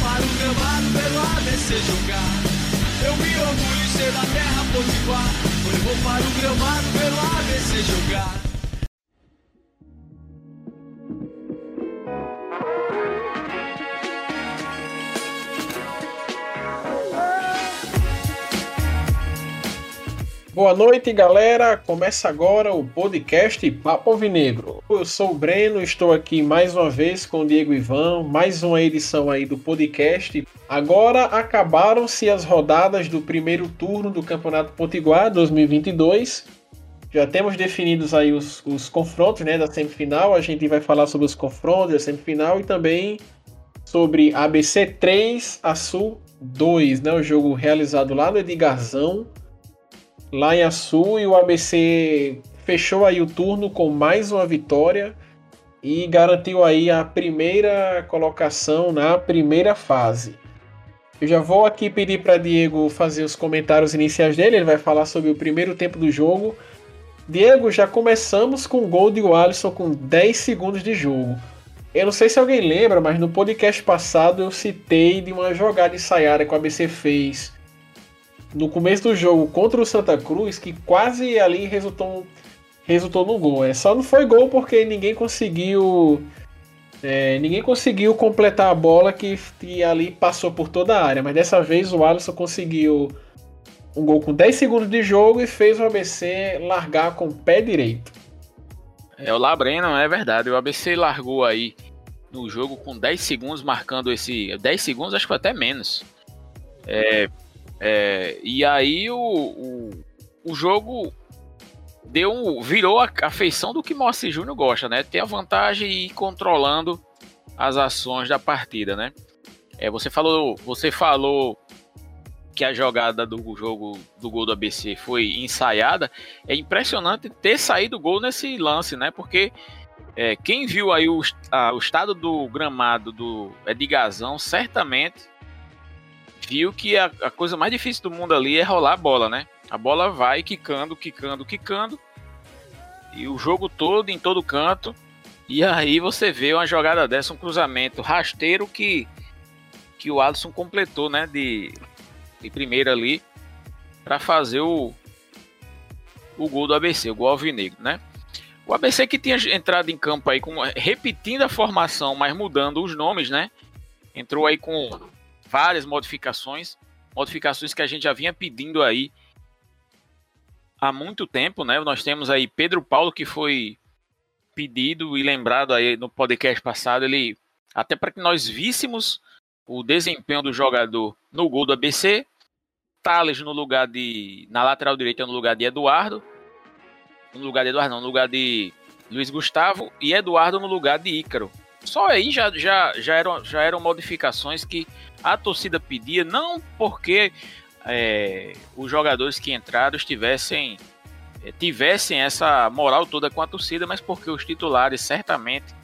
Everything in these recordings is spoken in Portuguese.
para o gramado pelo ABC jogar. Eu me orgulho em ser da terra potiguar. Eu vou para o gramado pelo ABC jogar. Boa noite, galera. Começa agora o podcast Papo Alvinegro. Eu sou o Breno, estou aqui mais uma vez com o Diego Ivan, mais uma edição aí do podcast. Agora acabaram-se as rodadas do primeiro turno do Campeonato Potiguar 2022. Já temos definidos aí os, os confrontos né, da semifinal. A gente vai falar sobre os confrontos da semifinal e também sobre ABC 3, a Sul 2, né, o jogo realizado lá no Edgarzão lá em Açu e o ABC fechou aí o turno com mais uma vitória e garantiu aí a primeira colocação na primeira fase. Eu já vou aqui pedir para Diego fazer os comentários iniciais dele, ele vai falar sobre o primeiro tempo do jogo. Diego, já começamos com o gol de Alisson com 10 segundos de jogo. Eu não sei se alguém lembra, mas no podcast passado eu citei de uma jogada ensaiada que o ABC fez no começo do jogo contra o Santa Cruz que quase ali resultou, resultou no gol. É, só não foi gol porque ninguém conseguiu. É, ninguém conseguiu completar a bola que, que ali passou por toda a área. Mas dessa vez o Alisson conseguiu um gol com 10 segundos de jogo e fez o ABC largar com o pé direito. É, o Labreno, é verdade. O ABC largou aí no jogo com 10 segundos, marcando esse. 10 segundos, acho que até menos. É, é, e aí o, o, o, jogo deu virou a, a feição do que Mossi Júnior gosta, né? Ter a vantagem e ir controlando as ações da partida, né? É, você falou, você falou que a jogada do jogo do gol do ABC foi ensaiada. É impressionante ter saído gol nesse lance, né? Porque é, quem viu aí o, a, o estado do gramado do Edgazão certamente viu que a, a, coisa mais difícil do mundo ali é rolar a bola, né? A bola vai quicando, quicando, quicando. E o jogo todo, em todo canto. E aí você vê uma jogada dessa, um cruzamento rasteiro que, que o Alisson completou, né? De, de primeira ali. para fazer o, o gol do ABC, o gol alvinegro, né? O ABC que tinha entrado em campo aí com, repetindo a formação, mas mudando os nomes, né? Entrou aí com várias modificações, modificações que a gente já vinha pedindo aí há muito tempo, né? Nós temos aí Pedro Paulo que foi pedido e lembrado aí no podcast passado, ele até para que nós víssemos o desempenho do jogador no gol do ABC, Thales no lugar de na lateral direita no lugar de Eduardo, no lugar de Eduardo não, no lugar de Luiz Gustavo e Eduardo no lugar de Ícaro. Só aí já, já, já, eram, já eram modificações que a torcida pedia, não porque é, os jogadores que entraram tivessem, é, tivessem essa moral toda com a torcida, mas porque os titulares certamente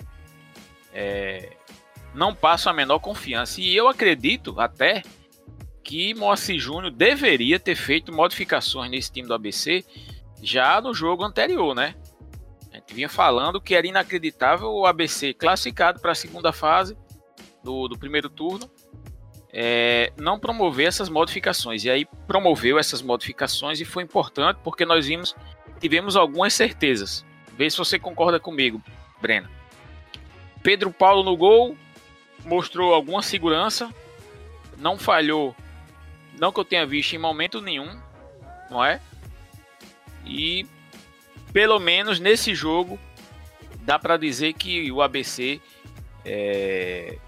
é, não passam a menor confiança. E eu acredito até que Moacir Júnior deveria ter feito modificações nesse time do ABC já no jogo anterior, né? A gente vinha falando que era inacreditável o ABC classificado para a segunda fase do, do primeiro turno é, não promover essas modificações. E aí promoveu essas modificações e foi importante porque nós vimos, tivemos algumas certezas. Vê se você concorda comigo, Breno. Pedro Paulo no gol mostrou alguma segurança, não falhou, não que eu tenha visto em momento nenhum, não é? E pelo menos nesse jogo, dá para dizer que o ABC, é,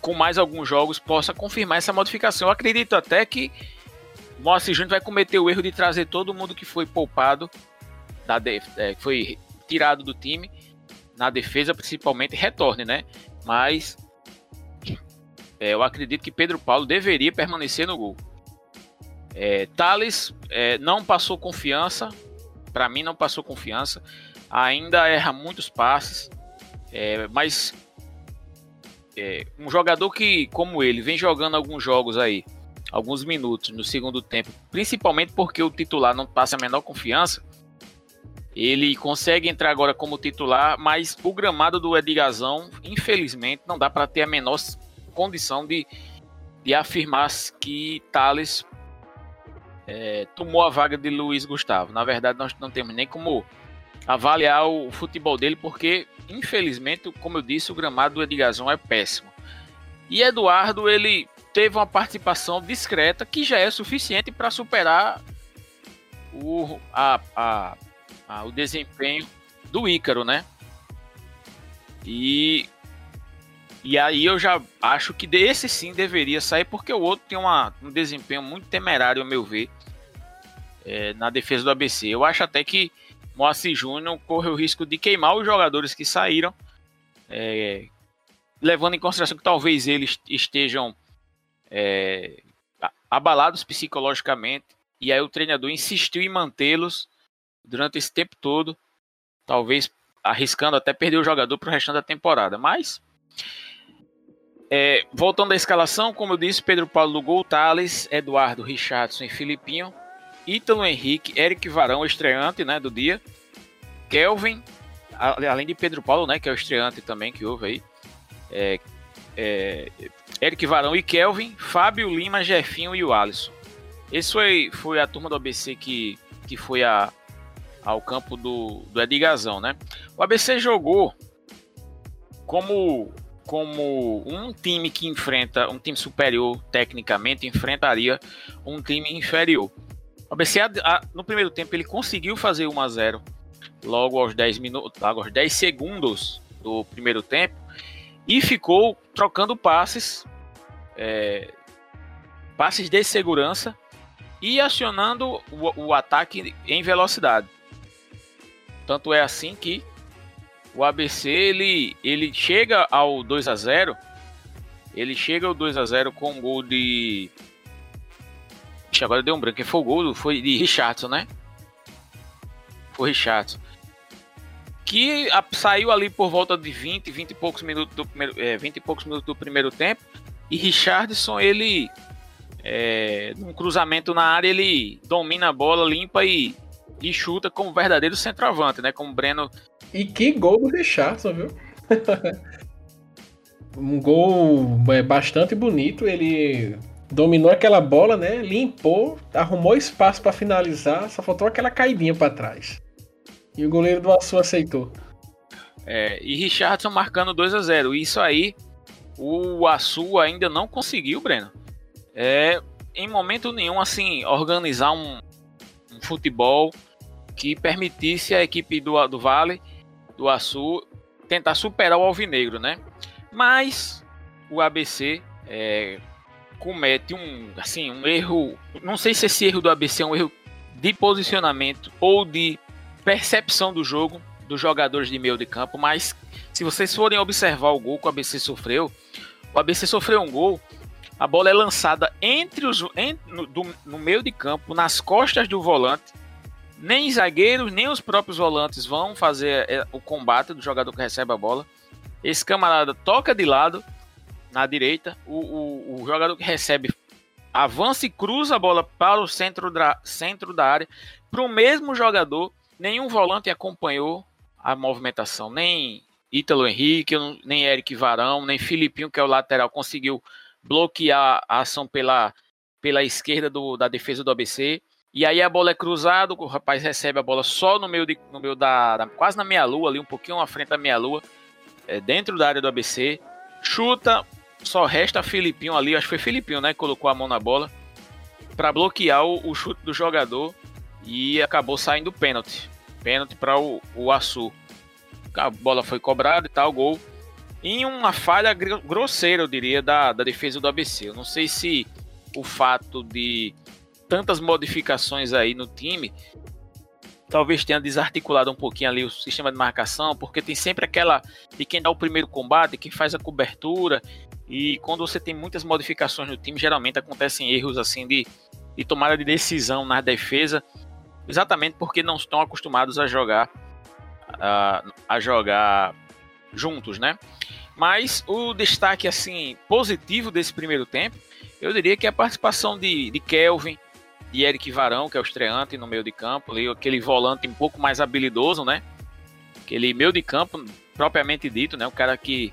com mais alguns jogos, possa confirmar essa modificação. Eu acredito até que Moacir Júnior vai cometer o erro de trazer todo mundo que foi poupado, da é, foi tirado do time, na defesa principalmente, retorne, né? Mas é, eu acredito que Pedro Paulo deveria permanecer no gol. É, Thales é, não passou confiança, para mim não passou confiança. Ainda erra muitos passes, é, mas é, um jogador que, como ele, vem jogando alguns jogos aí, alguns minutos no segundo tempo, principalmente porque o titular não passa a menor confiança, ele consegue entrar agora como titular, mas o gramado do Edgazão, infelizmente, não dá para ter a menor condição de, de afirmar que Thales é, tomou a vaga de Luiz Gustavo. Na verdade, nós não temos nem como avaliar o futebol dele, porque, infelizmente, como eu disse, o gramado do Edgazão é péssimo. E Eduardo, ele teve uma participação discreta que já é suficiente para superar o, a, a, a, o desempenho do Ícaro, né? E, e aí eu já acho que desse sim deveria sair, porque o outro tem uma, um desempenho muito temerário, ao meu ver, é, na defesa do ABC. Eu acho até que Moacir Júnior corre o risco de queimar os jogadores que saíram, é, levando em consideração que talvez eles estejam é, abalados psicologicamente, e aí o treinador insistiu em mantê-los durante esse tempo todo, talvez arriscando até perder o jogador para o restante da temporada. Mas, é, voltando à escalação, como eu disse, Pedro Paulo no gol, Thales, Eduardo, Richardson e Filipinho, Ítalo Henrique, Eric Varão, estreante né, do dia, Kelvin, além de Pedro Paulo, né, que é o estreante também que houve aí, é, é, Eric Varão e Kelvin, Fábio Lima, Jefinho e o Alisson. Esse foi, foi a turma do ABC que, que foi a, ao campo do, do Edgazão, né? O ABC jogou como, como um time que enfrenta, um time superior tecnicamente, enfrentaria um time inferior. O ABC, no primeiro tempo, ele conseguiu fazer 1 a 0 logo aos 10 minutos, logo aos 10 segundos do primeiro tempo e ficou trocando passes, é, passes de segurança e acionando o, o, ataque em velocidade. Tanto é assim que o ABC ele, ele chega ao 2 a 0 ele chega ao 2 a 0 com um gol de. Agora deu um branco. Foi o gol? Foi de Richardson, né? Foi Richardson que a, saiu ali por volta de 20, 20 e poucos minutos do primeiro, é, 20 e poucos minutos do primeiro tempo. E Richardson, ele é, num cruzamento na área, ele domina a bola, limpa e, e chuta como verdadeiro centroavante, né? Como o Breno. E que gol do Richardson, viu? um gol é, bastante bonito. Ele dominou aquela bola, né? Limpou, arrumou espaço para finalizar, só faltou aquela caidinha para trás. E o goleiro do Açu aceitou. É, e Richardson marcando 2 a 0 Isso aí, o Açu ainda não conseguiu, Breno. É, em momento nenhum, assim, organizar um, um futebol que permitisse a equipe do, do Vale, do Açu, tentar superar o Alvinegro, né? Mas o ABC é, comete um, assim, um erro. Não sei se esse erro do ABC é um erro de posicionamento ou de percepção do jogo dos jogadores de meio de campo, mas se vocês forem observar o gol que o ABC sofreu, o ABC sofreu um gol, a bola é lançada entre os no, do, no meio de campo, nas costas do volante. Nem zagueiros, nem os próprios volantes vão fazer é, o combate do jogador que recebe a bola. Esse camarada toca de lado, na direita. O, o, o jogador que recebe avança e cruza a bola para o centro da, centro da área, para o mesmo jogador nenhum volante acompanhou a movimentação, nem Ítalo Henrique, nem Eric Varão, nem Filipinho, que é o lateral, conseguiu bloquear a ação pela, pela esquerda do, da defesa do ABC. E aí a bola é cruzada, o rapaz recebe a bola só no meio, de, no meio da, da quase na meia-lua, ali um pouquinho à frente da meia-lua, é, dentro da área do ABC. Chuta, só resta Filipinho ali, acho que foi Filipinho, né, que colocou a mão na bola para bloquear o, o chute do jogador e acabou saindo pênalti. Pênalti para o, o Açu. A bola foi cobrada e tal, gol. Em uma falha grosseira, eu diria, da, da defesa do ABC. Eu não sei se o fato de tantas modificações aí no time talvez tenha desarticulado um pouquinho ali o sistema de marcação, porque tem sempre aquela de quem dá o primeiro combate, quem faz a cobertura, e quando você tem muitas modificações no time, geralmente acontecem erros assim de, de tomada de decisão na defesa exatamente porque não estão acostumados a jogar a, a jogar juntos, né? Mas o destaque assim positivo desse primeiro tempo, eu diria que é a participação de, de Kelvin, de Eric Varão, que é o estreante no meio de campo, ali, aquele volante um pouco mais habilidoso, né? Aquele meio de campo propriamente dito, né? O cara que,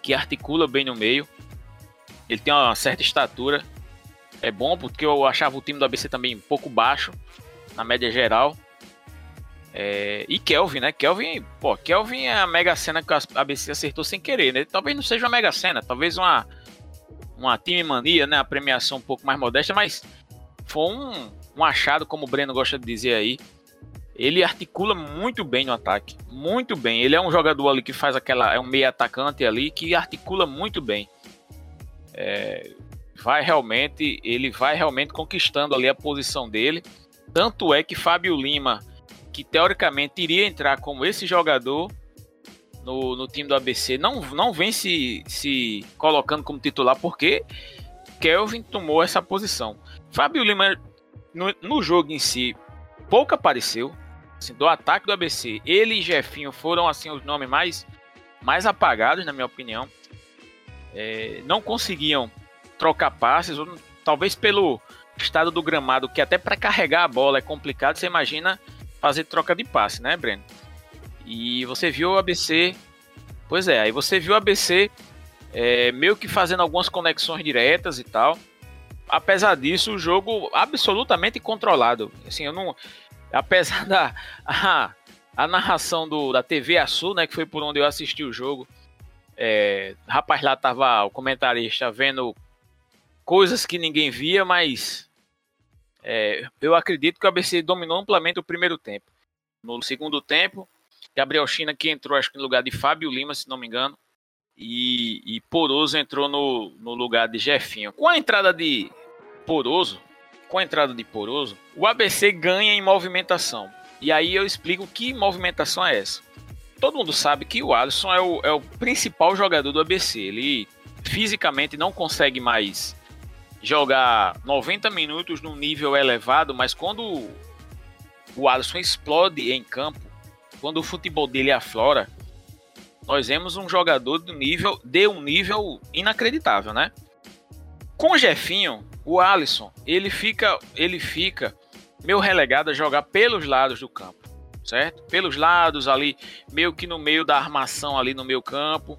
que articula bem no meio. Ele tem uma certa estatura. É bom porque eu achava o time do ABC também um pouco baixo, na média geral. É, e Kelvin, né? Kelvin, pô, Kelvin é a mega cena que a ABC acertou sem querer, né? Talvez não seja uma mega cena, talvez uma uma time mania, né? A premiação um pouco mais modesta, mas foi um, um achado, como o Breno gosta de dizer aí. Ele articula muito bem no ataque, muito bem. Ele é um jogador ali que faz aquela, é um meio atacante ali que articula muito bem. É, vai realmente, ele vai realmente conquistando ali a posição dele. Tanto é que Fábio Lima que teoricamente iria entrar como esse jogador no, no time do ABC, não, não vem se, se colocando como titular porque Kelvin tomou essa posição. Fábio Lima, no, no jogo em si, pouco apareceu. Assim, do ataque do ABC, ele e Jefinho foram assim os nomes mais, mais apagados, na minha opinião. É, não conseguiam trocar passes, ou, talvez pelo estado do gramado, que até para carregar a bola é complicado. Você imagina fazer troca de passe, né, Breno? E você viu o ABC. Pois é, aí você viu o ABC é, meio que fazendo algumas conexões diretas e tal. Apesar disso, o jogo absolutamente controlado. Assim, eu não. Apesar da. A, a narração do, da TV Açul, né? Que foi por onde eu assisti o jogo. É, rapaz lá tava o comentarista vendo coisas que ninguém via, mas é, eu acredito que o ABC dominou amplamente o primeiro tempo. No segundo tempo, Gabriel China que entrou acho que no lugar de Fábio Lima, se não me engano, e, e Poroso entrou no, no lugar de Jefinho. Com a entrada de Poroso, com a entrada de Poroso, o ABC ganha em movimentação. E aí eu explico que movimentação é essa. Todo mundo sabe que o Alisson é o, é o principal jogador do ABC. Ele fisicamente não consegue mais jogar 90 minutos num nível elevado, mas quando o Alisson explode em campo, quando o futebol dele aflora, nós vemos um jogador do nível de um nível inacreditável, né? Com o Jefinho, o Alisson, ele fica, ele fica meio relegado a jogar pelos lados do campo, certo? Pelos lados ali, meio que no meio da armação ali no meio campo,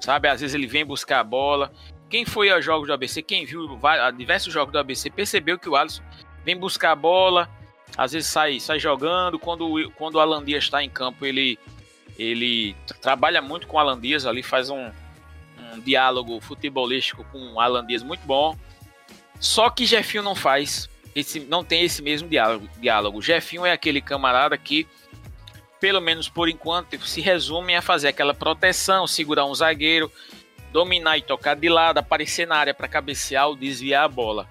sabe? Às vezes ele vem buscar a bola. Quem foi aos jogos do ABC, quem viu diversos jogos do ABC, percebeu que o Alisson vem buscar a bola, às vezes sai, sai jogando. Quando, quando o Alan Dias está em campo, ele, ele trabalha muito com o Alan Dias ali, faz um, um diálogo futebolístico com o Alan Dias muito bom. Só que Jefinho não faz, esse, não tem esse mesmo diálogo. diálogo. Jefinho é aquele camarada que, pelo menos por enquanto, se resume a fazer aquela proteção, segurar um zagueiro, dominar e tocar de lado, aparecer na área para cabecear ou desviar a bola.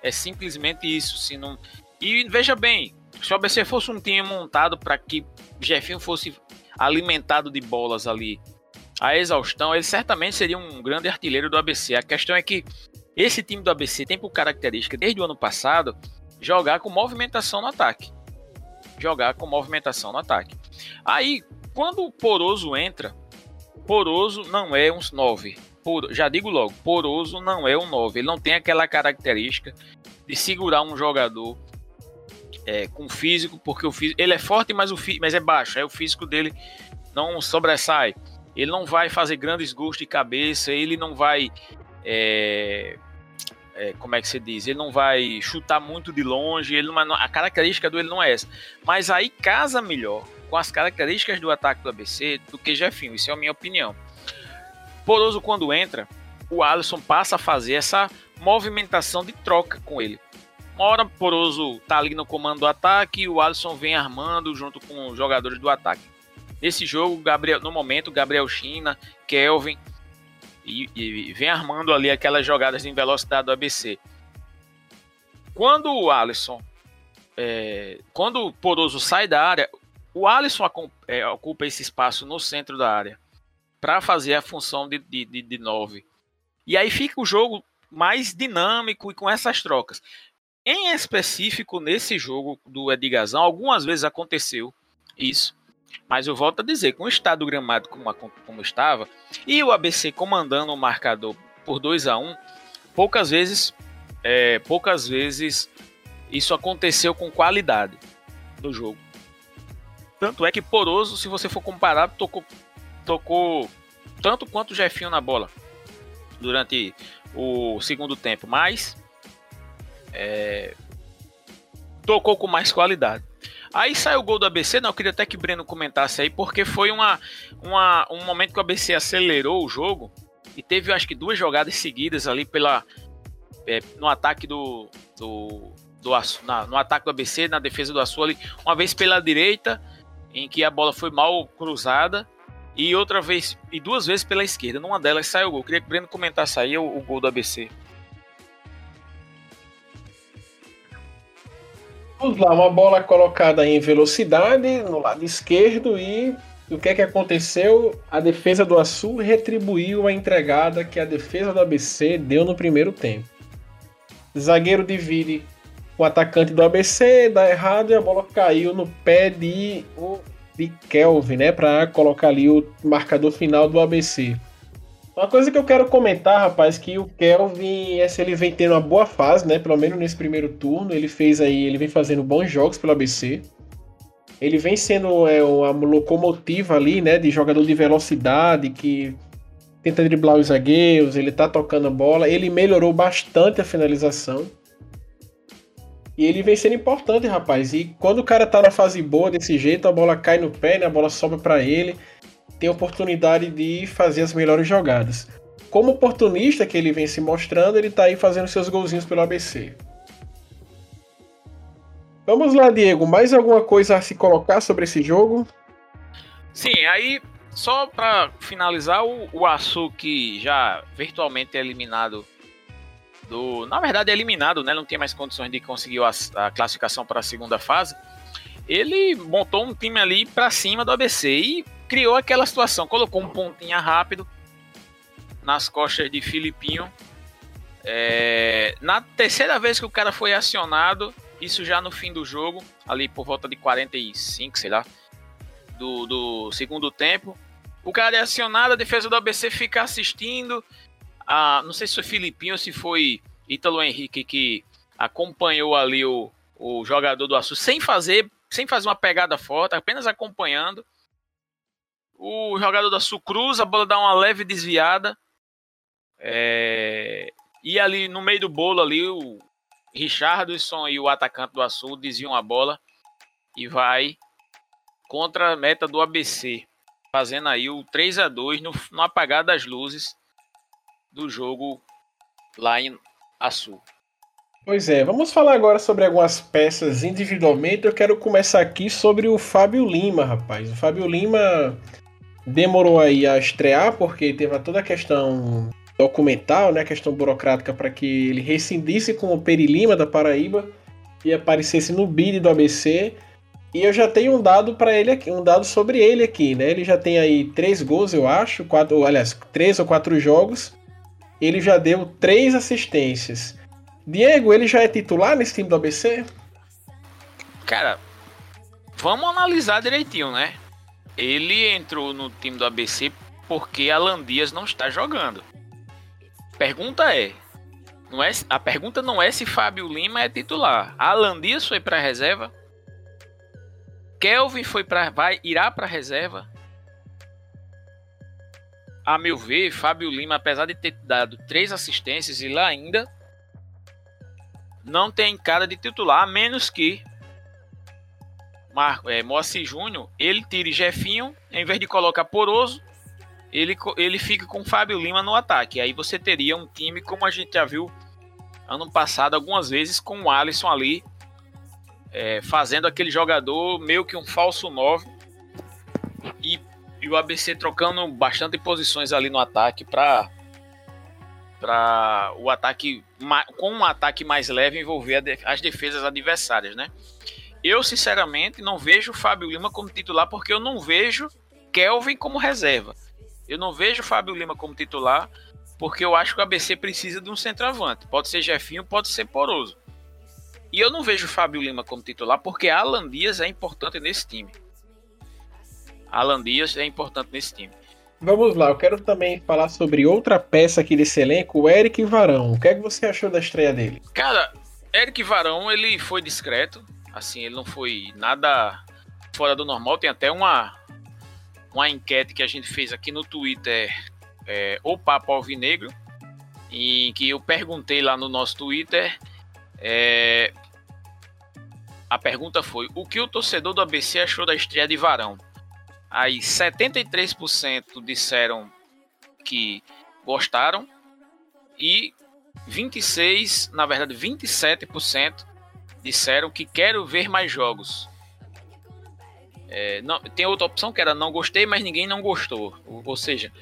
É simplesmente isso. Se não... E veja bem, se o ABC fosse um time montado para que Jefinho fosse alimentado de bolas ali a exaustão, ele certamente seria um grande artilheiro do ABC. A questão é que esse time do ABC tem por característica, desde o ano passado, jogar com movimentação no ataque. Jogar com movimentação no ataque. Aí, quando o Poroso entra, Poroso não é um 9. Por, já digo logo, Poroso não é um 9. Ele não tem aquela característica de segurar um jogador é, com físico, porque o físico, ele é forte, mas, o, mas é baixo. Aí o físico dele não sobressai. Ele não vai fazer grandes gols de cabeça, ele não vai. É, é, como é que se diz? Ele não vai chutar muito de longe, ele não, a característica dele não é essa. Mas aí casa melhor com as características do ataque do ABC do que Jefinho. Isso é a minha opinião. Poroso, quando entra, o Alisson passa a fazer essa movimentação de troca com ele. Uma hora Poroso tá ali no comando do ataque e o Alisson vem armando junto com os jogadores do ataque. Nesse jogo, Gabriel, no momento, Gabriel China, Kelvin e, e vem armando ali aquelas jogadas em velocidade do ABC. Quando o Alisson, é, quando o Poroso sai da área, o Alisson é, ocupa esse espaço no centro da área para fazer a função de, de, de, de nove. E aí fica o jogo mais dinâmico e com essas trocas. Em específico, nesse jogo do Edgazão, algumas vezes aconteceu isso. Mas eu volto a dizer, com o estado gramado como, como estava, e o ABC comandando o marcador por 2 a 1 um, poucas vezes, é, poucas vezes isso aconteceu com qualidade no jogo. Tanto é que Poroso, se você for comparar, tocou, tocou tanto quanto o Jefinho na bola. durante o segundo tempo, mas é, tocou com mais qualidade. Aí saiu o gol do ABC, não, eu queria até que o Breno comentasse aí, porque foi uma, uma, um momento que o ABC acelerou o jogo e teve, acho que, duas jogadas seguidas ali pela, é, no ataque do, do, do na, no ataque do ABC, na defesa do Açu ali, uma vez pela direita, em que a bola foi mal cruzada, e outra vez, e duas vezes pela esquerda. Numa delas saiu o gol. Queria que o Breno comentasse aí o, o gol do ABC. Vamos lá, uma bola colocada em velocidade no lado esquerdo e o que é que aconteceu? A defesa do Açu retribuiu a entregada que a defesa do ABC deu no primeiro tempo. Zagueiro divide o atacante do ABC, dá errado e a bola caiu no pé de de Kelvin, né, para colocar ali o marcador final do ABC. Uma coisa que eu quero comentar, rapaz, que o Kelvin, esse ele vem tendo uma boa fase, né, pelo menos nesse primeiro turno, ele fez aí, ele vem fazendo bons jogos pelo ABC. Ele vem sendo é, uma locomotiva ali, né, de jogador de velocidade que tenta driblar os zagueiros, ele tá tocando a bola, ele melhorou bastante a finalização. E ele vem sendo importante, rapaz. E quando o cara tá na fase boa desse jeito, a bola cai no pé, né? a bola sobra para ele, tem a oportunidade de fazer as melhores jogadas. Como oportunista que ele vem se mostrando, ele tá aí fazendo seus golzinhos pelo ABC. Vamos lá, Diego. Mais alguma coisa a se colocar sobre esse jogo? Sim, aí só para finalizar, o, o que já virtualmente é eliminado do, na verdade, eliminado, né? Não tinha mais condições de conseguir a, a classificação para a segunda fase. Ele montou um time ali para cima do ABC e criou aquela situação, colocou um pontinha rápido nas costas de Filipinho. É, na terceira vez que o cara foi acionado, isso já no fim do jogo, ali por volta de 45, sei lá, do, do segundo tempo. O cara é acionado, a defesa do ABC fica assistindo, a, não sei se foi Filipinho ou se foi Ítalo Henrique que acompanhou ali o, o jogador do Açu sem fazer, sem fazer uma pegada forte, apenas acompanhando. O jogador do Açu cruza, a bola dá uma leve desviada. É, e ali no meio do bolo ali o Richardson e o atacante do Açu desviam a bola e vai contra a meta do ABC, fazendo aí o 3 a 2 no, no apagar das luzes do jogo lá em Açu. Pois é, vamos falar agora sobre algumas peças individualmente. Eu quero começar aqui sobre o Fábio Lima, rapaz. O Fábio Lima demorou aí a estrear porque teve toda a questão documental, né, a questão burocrática para que ele rescindisse com o Peri Lima da Paraíba e aparecesse no bid do ABC. E eu já tenho um dado para ele aqui, um dado sobre ele aqui, né? Ele já tem aí três gols, eu acho, quatro, aliás, três ou quatro jogos ele já deu três assistências. Diego, ele já é titular nesse time do ABC? Cara, vamos analisar direitinho, né? Ele entrou no time do ABC porque Alan Dias não está jogando. Pergunta é, não é, a pergunta não é se Fábio Lima é titular. Alan Dias foi para reserva. Kelvin foi para vai irá para reserva a meu ver, Fábio Lima, apesar de ter dado três assistências e lá ainda não tem cara de titular, a menos que Marco, é, Moacir Júnior, ele tire Jefinho, em vez de colocar Poroso, ele, ele fica com Fábio Lima no ataque. Aí você teria um time como a gente já viu ano passado algumas vezes com o Alisson ali é, fazendo aquele jogador meio que um falso 9 e e o ABC trocando bastante posições ali no ataque para para o ataque com um ataque mais leve envolver as defesas adversárias, né? Eu sinceramente não vejo o Fábio Lima como titular porque eu não vejo Kelvin como reserva. Eu não vejo o Fábio Lima como titular porque eu acho que o ABC precisa de um centroavante. Pode ser Jefinho, pode ser Poroso. E eu não vejo o Fábio Lima como titular porque Alan Dias é importante nesse time. Alan Dias é importante nesse time. Vamos lá, eu quero também falar sobre outra peça aqui desse elenco, o Eric Varão. O que é que você achou da estreia dele? Cara, Eric Varão, ele foi discreto, assim, ele não foi nada fora do normal. Tem até uma, uma enquete que a gente fez aqui no Twitter, é, o Papo Alvinegro, em que eu perguntei lá no nosso Twitter. É, a pergunta foi: o que o torcedor do ABC achou da estreia de Varão? Aí 73% disseram que gostaram e 26, na verdade 27% disseram que quero ver mais jogos. É, não, tem outra opção que era não gostei, mas ninguém não gostou. Ou, seja,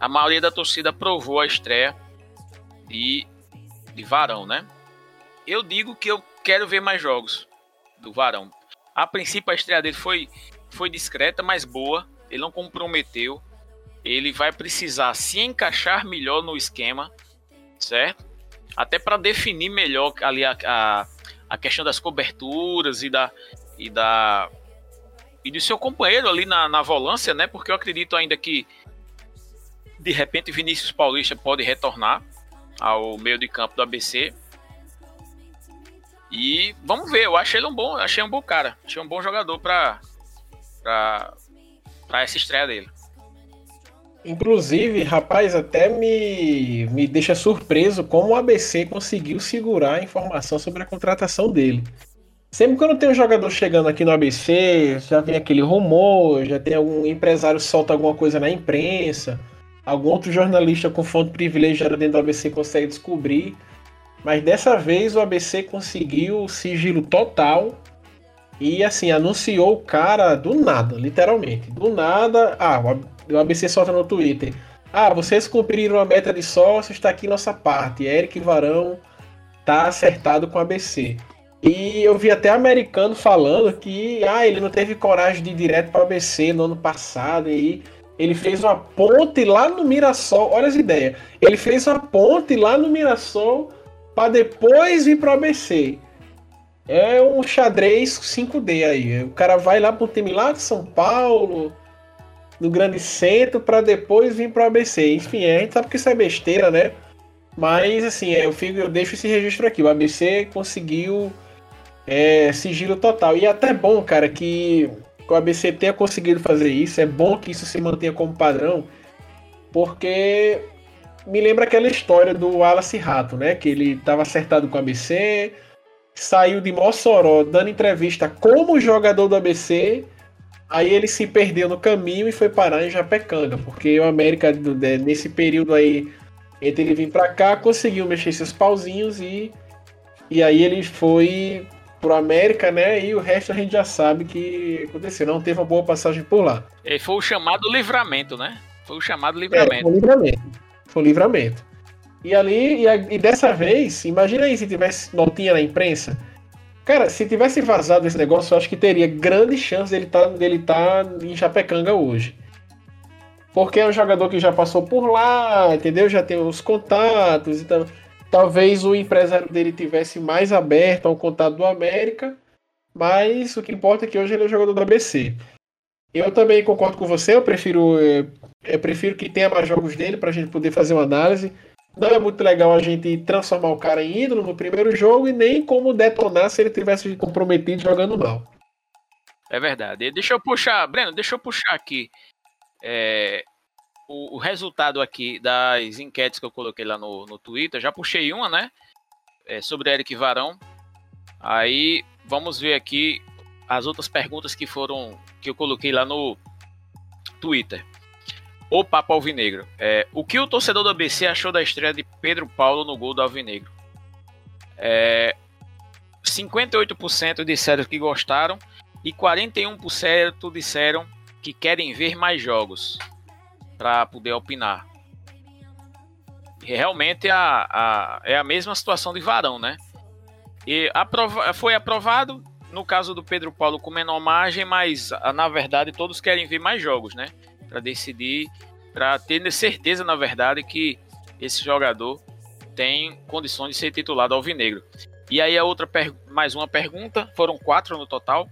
a maioria da torcida aprovou a estreia de, de Varão, né? Eu digo que eu quero ver mais jogos do Varão. A princípio a estreia dele foi, foi discreta, mas boa. Ele não comprometeu. Ele vai precisar se encaixar melhor no esquema, certo? Até para definir melhor ali a, a, a, questão das coberturas e da e da e do seu companheiro ali na, na volância, né? Porque eu acredito ainda que de repente Vinícius Paulista pode retornar ao meio de campo do ABC e vamos ver, eu achei ele um bom, achei um bom cara, achei um bom jogador para para essa estreia dele. Inclusive, rapaz, até me, me deixa surpreso como o ABC conseguiu segurar a informação sobre a contratação dele. Sempre quando tem um jogador chegando aqui no ABC, já vem aquele rumor, já tem algum empresário solta alguma coisa na imprensa, algum outro jornalista com fonte privilegiada dentro do ABC consegue descobrir. Mas dessa vez o ABC conseguiu sigilo total e assim, anunciou o cara do nada, literalmente. Do nada, ah, o ABC solta no Twitter. Ah, vocês cumpriram a meta de sócios, está aqui nossa parte. Eric Varão tá acertado com o ABC. E eu vi até americano falando que ah, ele não teve coragem de ir direto para o ABC no ano passado e ele fez uma ponte lá no Mirassol. Olha as ideias. Ele fez uma ponte lá no Mirassol para depois vir pro ABC. É um xadrez 5D aí. O cara vai lá pro time lá de São Paulo, no grande centro, para depois vir pro ABC. Enfim, a gente sabe que isso é besteira, né? Mas assim, eu, fico, eu deixo esse registro aqui. O ABC conseguiu é, sigilo total. E é até bom, cara, que o ABC tenha conseguido fazer isso. É bom que isso se mantenha como padrão. Porque me lembra aquela história do Wallace Rato, né? Que ele estava acertado com o ABC, saiu de Mossoró dando entrevista como jogador do ABC, aí ele se perdeu no caminho e foi parar em Japecanga, porque o América, nesse período aí, entre ele vir para cá, conseguiu mexer seus pauzinhos e, e aí ele foi pro América, né? E o resto a gente já sabe que aconteceu, não teve uma boa passagem por lá. E foi o chamado livramento, né? Foi o chamado livramento. É, foi o livramento foi livramento. E ali, e, a, e, dessa vez, imagina aí se tivesse notinha na imprensa. Cara, se tivesse vazado esse negócio, eu acho que teria grande chance dele estar tá, dele tá em Chapecanga hoje. Porque é um jogador que já passou por lá, entendeu? Já tem os contatos, então talvez o empresário dele tivesse mais aberto ao contato do América, mas o que importa é que hoje ele é jogador do ABC. Eu também concordo com você, eu prefiro eh, eu prefiro que tenha mais jogos dele para a gente poder fazer uma análise. Não é muito legal a gente transformar o cara em ídolo no primeiro jogo e nem como detonar se ele tivesse comprometido jogando mal. É verdade. Deixa eu puxar, Breno, deixa eu puxar aqui é, o, o, resultado aqui das enquetes que eu coloquei lá no, no Twitter. Já puxei uma, né? É, sobre Eric Varão. Aí vamos ver aqui as outras perguntas que foram que eu coloquei lá no Twitter. O Papo Alvinegro. É, o que o torcedor do ABC achou da estreia de Pedro Paulo no gol do Alvinegro? É, 58% disseram que gostaram e 41% disseram que querem ver mais jogos para poder opinar. Realmente a, a, é a mesma situação de Varão, né? E aprova, foi aprovado no caso do Pedro Paulo com menor margem, mas na verdade todos querem ver mais jogos, né? Para decidir, para ter certeza, na verdade, que esse jogador tem condições de ser titulado alvinegro. E aí a outra mais uma pergunta, foram quatro no total.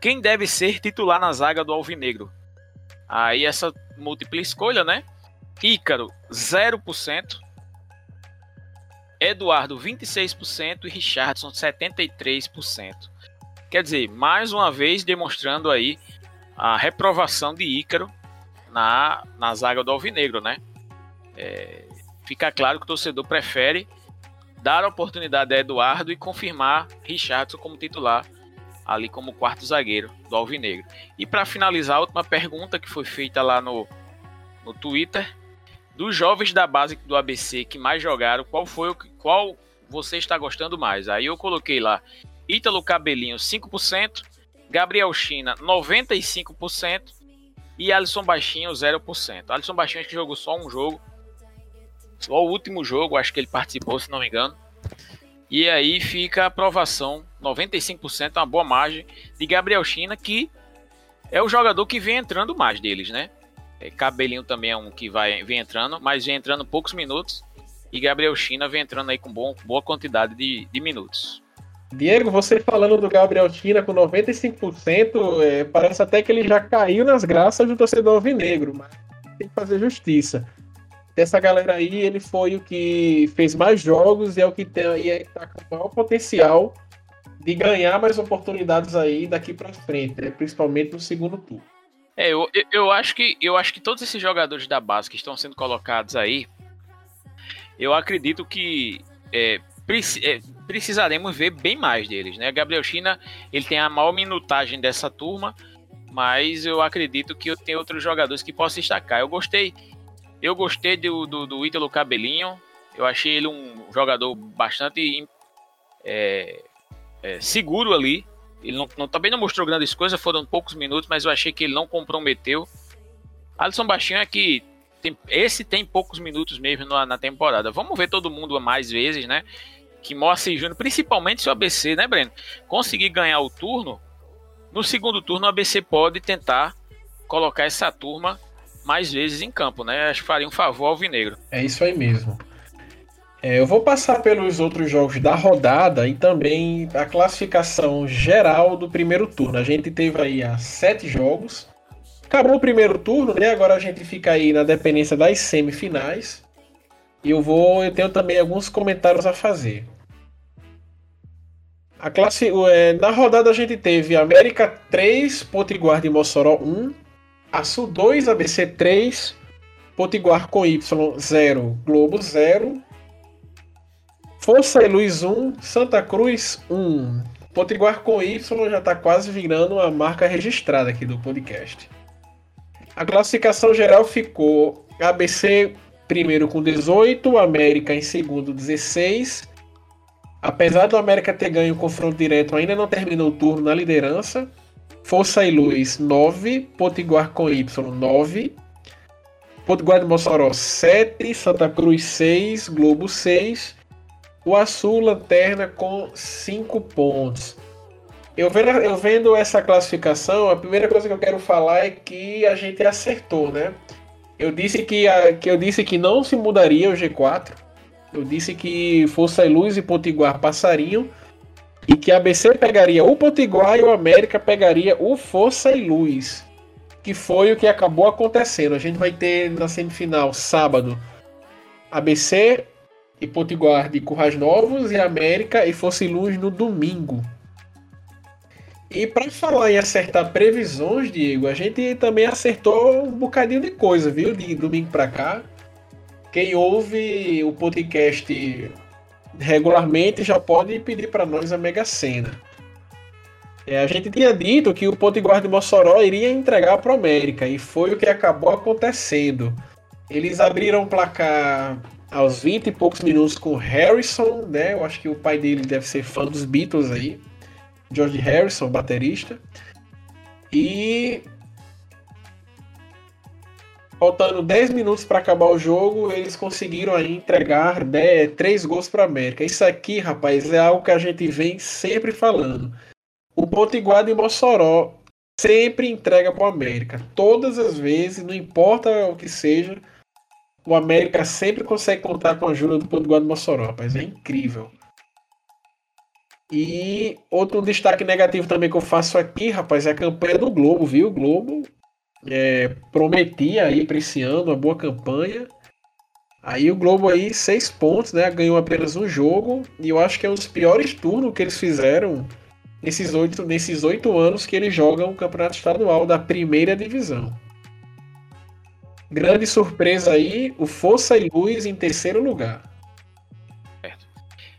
Quem deve ser titular na zaga do alvinegro? Aí essa múltipla escolha, né? Ícaro 0%, Eduardo 26% e Richardson 73%. Quer dizer, mais uma vez demonstrando aí a reprovação de Ícaro na, na zaga do Alvinegro, né? É, fica claro que o torcedor prefere dar a oportunidade a Eduardo e confirmar Richardson como titular, ali como quarto zagueiro do Alvinegro. E para finalizar, a última pergunta que foi feita lá no, no Twitter, dos jovens da base do ABC que mais jogaram, qual foi o qual você está gostando mais? Aí eu coloquei lá Ítalo Cabelinho 5%, Gabriel China 95% e Alisson Baixinho 0%. Alisson Baixinho que jogou só um jogo, só o último jogo, acho que ele participou, se não me engano. E aí fica a aprovação, 95%, uma boa margem de Gabriel China, que é o jogador que vem entrando mais deles, né? É, Cabelinho também é um que vai, vem entrando, mas vem entrando poucos minutos. E Gabriel China vem entrando aí com bom, boa quantidade de, de minutos. Diego, você falando do Gabriel China com 95%, é, parece até que ele já caiu nas graças do torcedor alvinegro, mas tem que fazer justiça. Dessa galera aí, ele foi o que fez mais jogos e é o que tem, e é, tá com o maior potencial de ganhar mais oportunidades aí daqui para frente, né? principalmente no segundo turno. É, eu, eu, acho que, eu acho que todos esses jogadores da base que estão sendo colocados aí, eu acredito que é, é, precisaremos ver bem mais deles, né? Gabriel China, ele tem a maior minutagem dessa turma, mas eu acredito que tenho outros jogadores que possam destacar. Eu gostei, eu gostei do, do, do Ítalo Cabelinho, eu achei ele um jogador bastante é, é, seguro ali, ele não, não, também não mostrou grandes coisas, foram poucos minutos, mas eu achei que ele não comprometeu. Alisson Baixinho é que tem, esse tem poucos minutos mesmo na, na, temporada. Vamos ver todo mundo mais vezes, né? Que Moacir Júnior, principalmente se o ABC, né, Breno? Conseguir ganhar o turno, no segundo turno o ABC pode tentar colocar essa turma mais vezes em campo, né? Acho que faria um favor ao Vinegro. É isso aí mesmo. É, eu vou passar pelos outros jogos da rodada e também a classificação geral do primeiro turno. A gente teve aí sete jogos. Acabou o primeiro turno, né? Agora a gente fica aí na dependência das semifinais. E eu vou, eu tenho também alguns comentários a fazer. A classe, é, na rodada a gente teve América 3, Potiguar de Mossoró 1, Açu 2, ABC 3, Potiguar com Y 0, Globo 0, Força e Luz 1, Santa Cruz 1. Potiguar com Y já está quase virando uma marca registrada aqui do podcast. A classificação geral ficou ABC primeiro com 18, América em segundo 16. Apesar do América ter ganho o confronto direto, ainda não terminou o turno na liderança. Força e Luz 9, Potiguar com Y 9, Potiguar de Mossoró 7, Santa Cruz 6, Globo 6 o Açul lanterna com 5 pontos. Eu vendo, eu vendo essa classificação, a primeira coisa que eu quero falar é que a gente acertou, né? Eu disse que, a, que eu disse que não se mudaria o G4. Eu disse que Força e Luz e Potiguar passariam e que a ABC pegaria o Potiguar e o América pegaria o Força e Luz, que foi o que acabou acontecendo. A gente vai ter na semifinal sábado ABC e Potiguar de Currais Novos e América e Fosse Luz no domingo. E para falar em acertar previsões, Diego, a gente também acertou um bocadinho de coisa, viu? De domingo para cá. Quem ouve o podcast regularmente já pode pedir para nós a Mega Sena. É, a gente tinha dito que o Potiguar de Mossoró iria entregar para o América e foi o que acabou acontecendo. Eles abriram o placar aos 20 e poucos minutos com Harrison, né? Eu acho que o pai dele deve ser fã dos Beatles aí. George Harrison, baterista. E faltando 10 minutos para acabar o jogo, eles conseguiram aí entregar 10, 3 gols para América. Isso aqui, rapaz, é algo que a gente vem sempre falando. O Potiguar de Mossoró sempre entrega para o América. Todas as vezes, não importa o que seja, o América sempre consegue contar com a ajuda do Potiguar do Mossoró, rapaz. É incrível. E outro destaque negativo também que eu faço aqui, rapaz, é a campanha do Globo, viu? O Globo é, prometia aí para esse ano uma boa campanha. Aí o Globo aí, seis pontos, né? Ganhou apenas um jogo. E eu acho que é um dos piores turnos que eles fizeram nesses oito, nesses oito anos que eles jogam o campeonato estadual da primeira divisão. grande surpresa aí, o Força e Luz em terceiro lugar. Certo.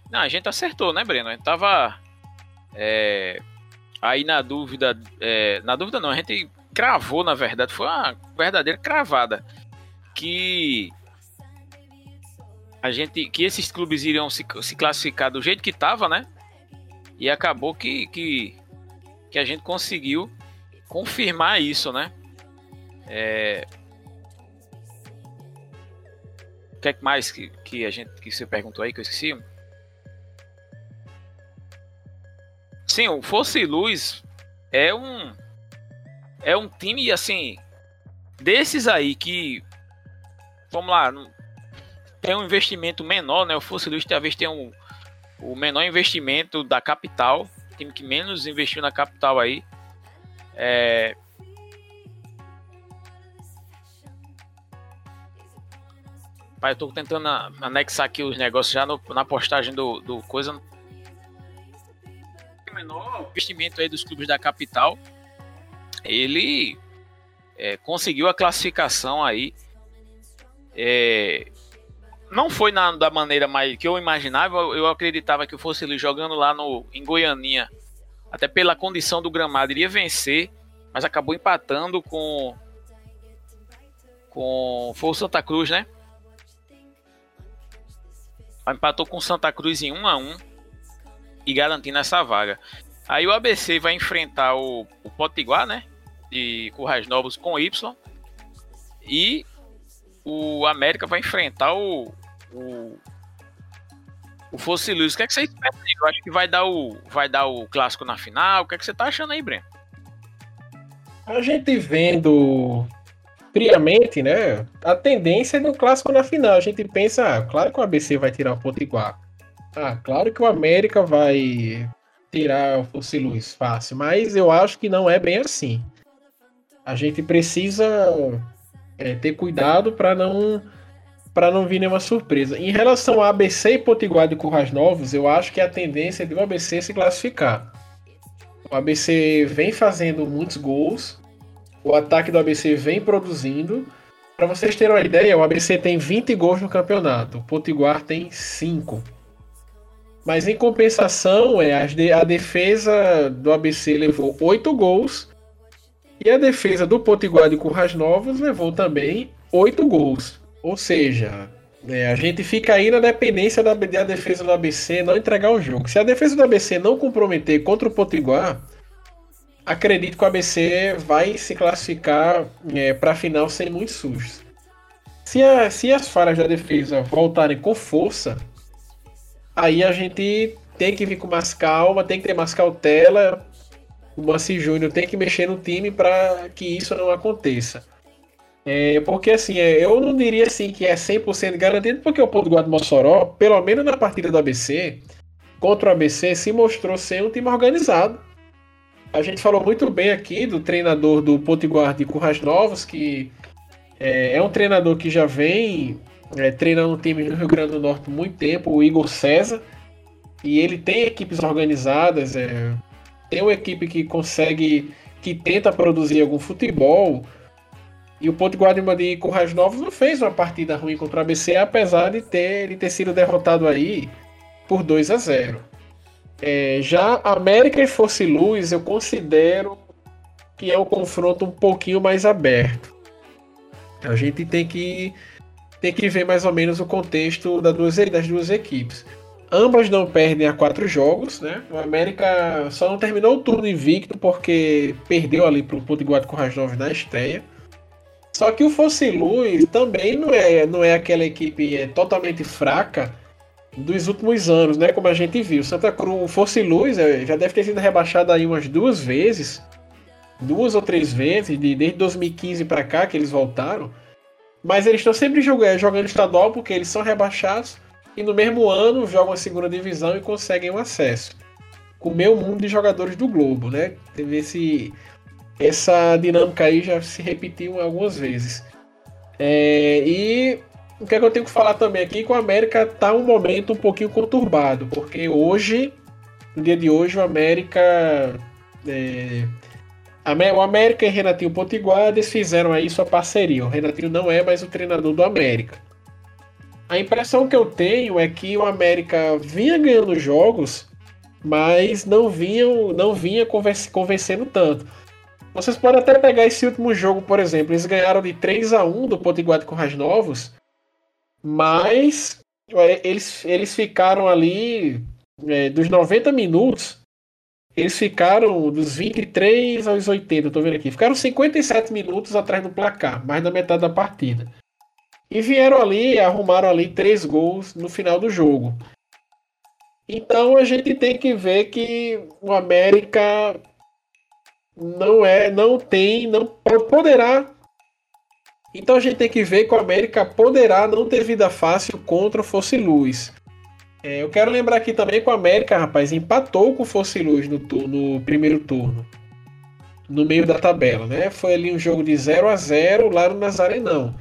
Não, a gente acertou, né, Breno? A gente tava é, aí na dúvida, é, na dúvida não, a gente cravou, na verdade, foi uma verdadeira cravada que a gente que esses clubes iriam se, se classificar do jeito que tava, né? E acabou que, que, que a gente conseguiu confirmar isso, né? É... O que é mais que, que a gente que você perguntou aí que eu esqueci? Sim, o Fosse Luz é um é um time assim desses aí que vamos lá, tem um investimento menor, né? O Fosse Luz talvez tenha um, o menor investimento da capital, time que menos investiu na capital aí. É... Pai, eu tô tentando anexar aqui os negócios já no, na postagem do, do coisa. Menor investimento aí dos clubes da capital, ele é, conseguiu a classificação aí. É, não foi na, da maneira mais que eu imaginava. Eu acreditava que fosse ele jogando lá no, em Goianinha, até pela condição do gramado, iria vencer, mas acabou empatando com. Com. Foi o Santa Cruz, né? Empatou com Santa Cruz em 1 a 1 e garantindo essa vaga. Aí o ABC vai enfrentar o, o Potiguar, né? De Currais Novos com Y. E o América vai enfrentar o, o, o Fosse Luz. O que, é que você espera? Eu acho que vai dar, o, vai dar o clássico na final. O que, é que você tá achando aí, Breno? A gente vendo friamente, né? A tendência é no clássico na final. A gente pensa, ah, claro que o ABC vai tirar o Potiguar. Ah, claro que o América vai tirar o Fosse Luz fácil, mas eu acho que não é bem assim. A gente precisa é, ter cuidado para não para não vir nenhuma surpresa. Em relação a ABC e Potiguar de Currais Novos, eu acho que a tendência é do ABC se classificar. O ABC vem fazendo muitos gols, o ataque do ABC vem produzindo. Para vocês terem uma ideia, o ABC tem 20 gols no campeonato, o Potiguar tem 5. Mas em compensação, é, a defesa do ABC levou 8 gols e a defesa do Potiguar de Currais Novos levou também 8 gols. Ou seja, é, a gente fica aí na dependência da, da, defesa do ABC não entregar o jogo. Se a defesa do ABC não comprometer contra o Potiguar, acredito que o ABC vai se classificar é, para a final sem muitos sustos. Se, a, se as falhas da defesa voltarem com força, aí a gente tem que vir com mais calma, tem que ter mais cautela. O Massi Júnior tem que mexer no time para que isso não aconteça. É, porque assim, é, eu não diria assim que é 100% garantido, porque o Ponto Guarda Mossoró, pelo menos na partida do ABC, contra o ABC, se mostrou ser um time organizado. A gente falou muito bem aqui do treinador do Potiguar de Currais Novos, que é, é, um treinador que já vem é, treinando times no Rio Grande do Norte há muito tempo, o Igor César. E ele tem equipes organizadas, é, tem uma equipe que consegue, que tenta produzir algum futebol. E o Ponte Guarda de Currais Novos não fez uma partida ruim contra o ABC, apesar de ter, ele ter sido derrotado aí por 2 a 0. É, já América e Fosse Luz, eu considero que é um confronto um pouquinho mais aberto. A gente tem que, tem que ver mais ou menos o contexto das duas, das duas equipes. Ambas não perdem a quatro jogos, né? O América só não terminou o turno invicto porque perdeu ali para o Currais Novos na estreia. Só que o Fosse Luz também não é, não é aquela equipe é, totalmente fraca dos últimos anos, né? Como a gente viu. Santa Cruz, Fosse Luz é, já deve ter sido rebaixado aí umas duas vezes, duas ou três vezes, de, desde 2015 para cá que eles voltaram. Mas eles estão sempre jogando, jogando estadual porque eles são rebaixados e no mesmo ano jogam a segunda divisão e conseguem o acesso. Com o mundo de jogadores do Globo, né? Teve esse essa dinâmica aí já se repetiu algumas vezes. É, e o que, é que eu tenho que falar também aqui que o América está um momento um pouquinho conturbado, porque hoje, no dia de hoje, o América é, O América e Renatinho Potiguar eles fizeram aí sua parceria. O Renatinho não é mais o treinador do América. A impressão que eu tenho é que o América vinha ganhando jogos, mas não vinha, não vinha convencendo tanto. Vocês podem até pegar esse último jogo, por exemplo. Eles ganharam de 3 a 1 do Potiguar de Corrais Novos, mas eles, eles ficaram ali é, dos 90 minutos. Eles ficaram dos 23 aos 80, tô vendo aqui. Ficaram 57 minutos atrás do placar, mais da metade da partida. E vieram ali, arrumaram ali três gols no final do jogo. Então a gente tem que ver que o América não é, não tem, não poderá. Então a gente tem que ver que o América poderá não ter vida fácil contra o Fosse Luz. É, eu quero lembrar aqui também que o América, rapaz, empatou com o Fosse Luz no, no primeiro turno. No meio da tabela, né? Foi ali um jogo de 0 a 0 lá no Nazarenão.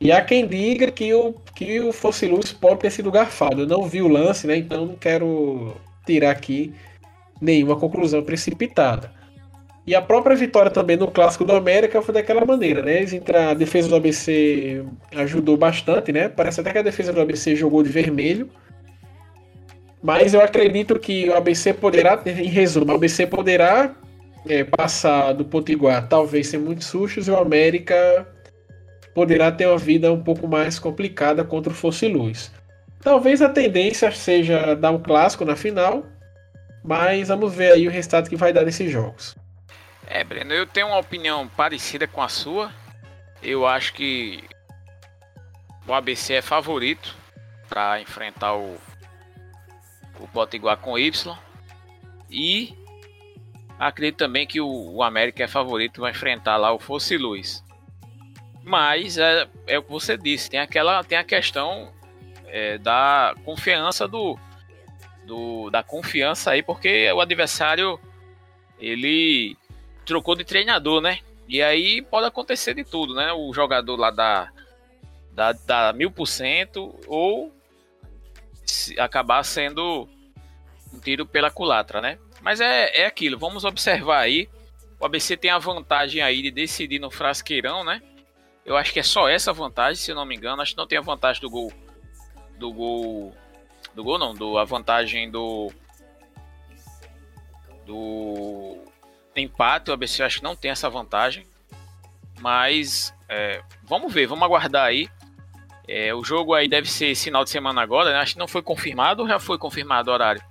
E há quem diga que o, que o Fosse Luz pode ter sido garfado. Eu não vi o lance, né? Então não quero tirar aqui nenhuma conclusão precipitada. E a própria vitória também no Clássico do América foi daquela maneira, né? A defesa do ABC ajudou bastante, né? Parece até que a defesa do ABC jogou de vermelho. Mas eu acredito que o ABC poderá, em resumo, o ABC poderá é, passar do Potiguar, talvez sem muitos sustos, e o América poderá ter uma vida um pouco mais complicada contra o Fosse Luz. Talvez a tendência seja dar um clássico na final, mas vamos ver aí o resultado que vai dar nesses jogos. É, Breno, eu tenho uma opinião parecida com a sua. Eu acho que o ABC é favorito para enfrentar o, o Potiguar com Y. E acredito também que o, o América é favorito para enfrentar lá o Fosse Luz. Mas é, é o que você disse, tem aquela tem a questão é, da confiança do, do da confiança aí, porque o adversário ele trocou de treinador, né? E aí pode acontecer de tudo, né? O jogador lá da da mil por cento ou acabar sendo um tiro pela culatra, né? Mas é, é aquilo, vamos observar aí. O ABC tem a vantagem aí de decidir no frasqueirão, né? Eu acho que é só essa vantagem, se eu não me engano. Acho que não tem a vantagem do gol. Do gol. Do gol não, do, a vantagem do. Do empate. O ABC acho que não tem essa vantagem. Mas é, vamos ver, vamos aguardar aí. É, o jogo aí deve ser final de semana agora, né? Acho que não foi confirmado ou já foi confirmado o horário?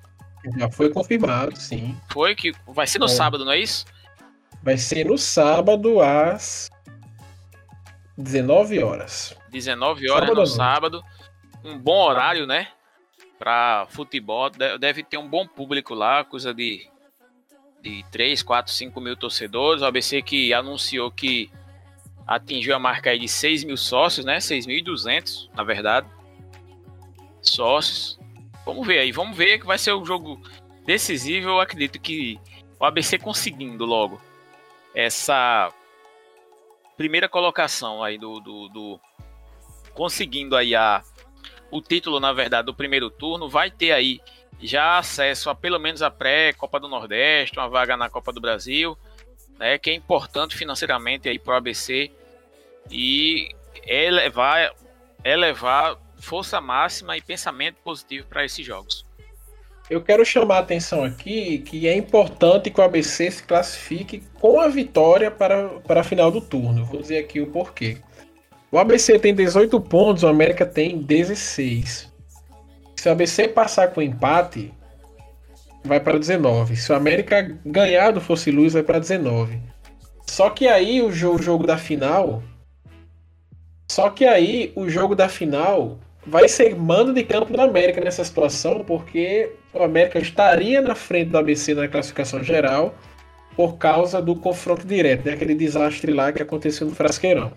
Já foi confirmado, sim. Foi que vai ser no é. sábado, não é isso? Vai ser no sábado às 19 horas. 19 horas sábado no sábado. Um bom horário, né? Para futebol. Deve ter um bom público lá, coisa de, de 3, 4, 5 mil torcedores. O ABC que anunciou que atingiu a marca aí de 6 mil sócios, né? 6.200, na verdade. Sócios. Vamos ver aí, vamos ver que vai ser um jogo decisivo. Eu acredito que o ABC conseguindo logo essa primeira colocação aí do, do, do, conseguindo aí a, o título, na verdade, do primeiro turno, vai ter aí já acesso a pelo menos a pré-Copa do Nordeste, uma vaga na Copa do Brasil, né, que é importante financeiramente aí para o ABC e elevar, elevar força máxima e pensamento positivo para esses jogos. Eu quero chamar a atenção aqui que é importante que o ABC se classifique com a vitória para, para a final do turno. Vou dizer aqui o porquê. O ABC tem 18 pontos, o América tem 16. Se o ABC passar com empate, vai para 19. Se o América ganhar do Fosse Luz, vai para 19. Só que aí o jogo, o jogo da final. Só que aí o jogo da final vai ser mando de campo do América nessa situação, porque o América estaria na frente do ABC na classificação geral por causa do confronto direto, né? aquele desastre lá que aconteceu no Frasqueirão.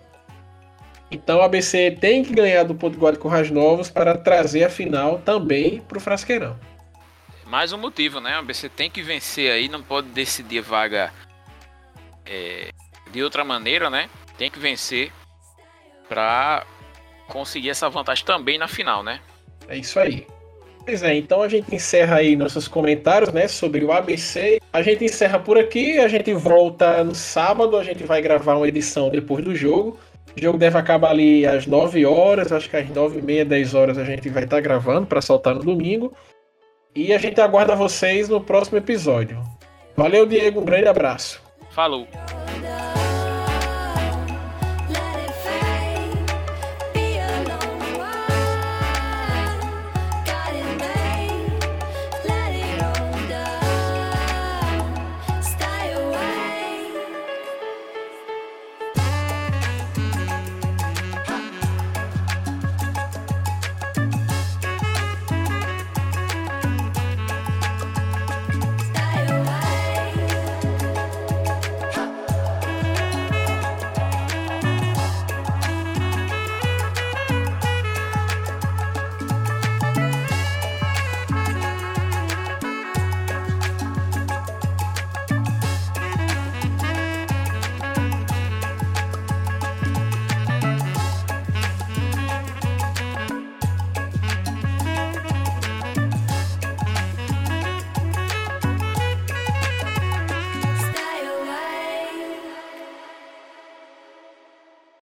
Então o ABC tem que ganhar do Potiguar de Corrais Novos para trazer a final também para o Frasqueirão. Mais um motivo, né? O ABC tem que vencer aí, não pode decidir vaga é, de outra maneira, né? Tem que vencer para conseguir essa vantagem também na final, né? É isso aí. Pois é, então a gente encerra aí nossos comentários, né, sobre o ABC. A gente encerra por aqui, a gente volta no sábado, a gente vai gravar uma edição depois do jogo. O jogo deve acabar ali às 9 horas, acho que às 9 e meia, 10 horas a gente vai estar tá gravando para soltar no domingo. E a gente aguarda vocês no próximo episódio. Valeu, Diego, um grande abraço. Falou.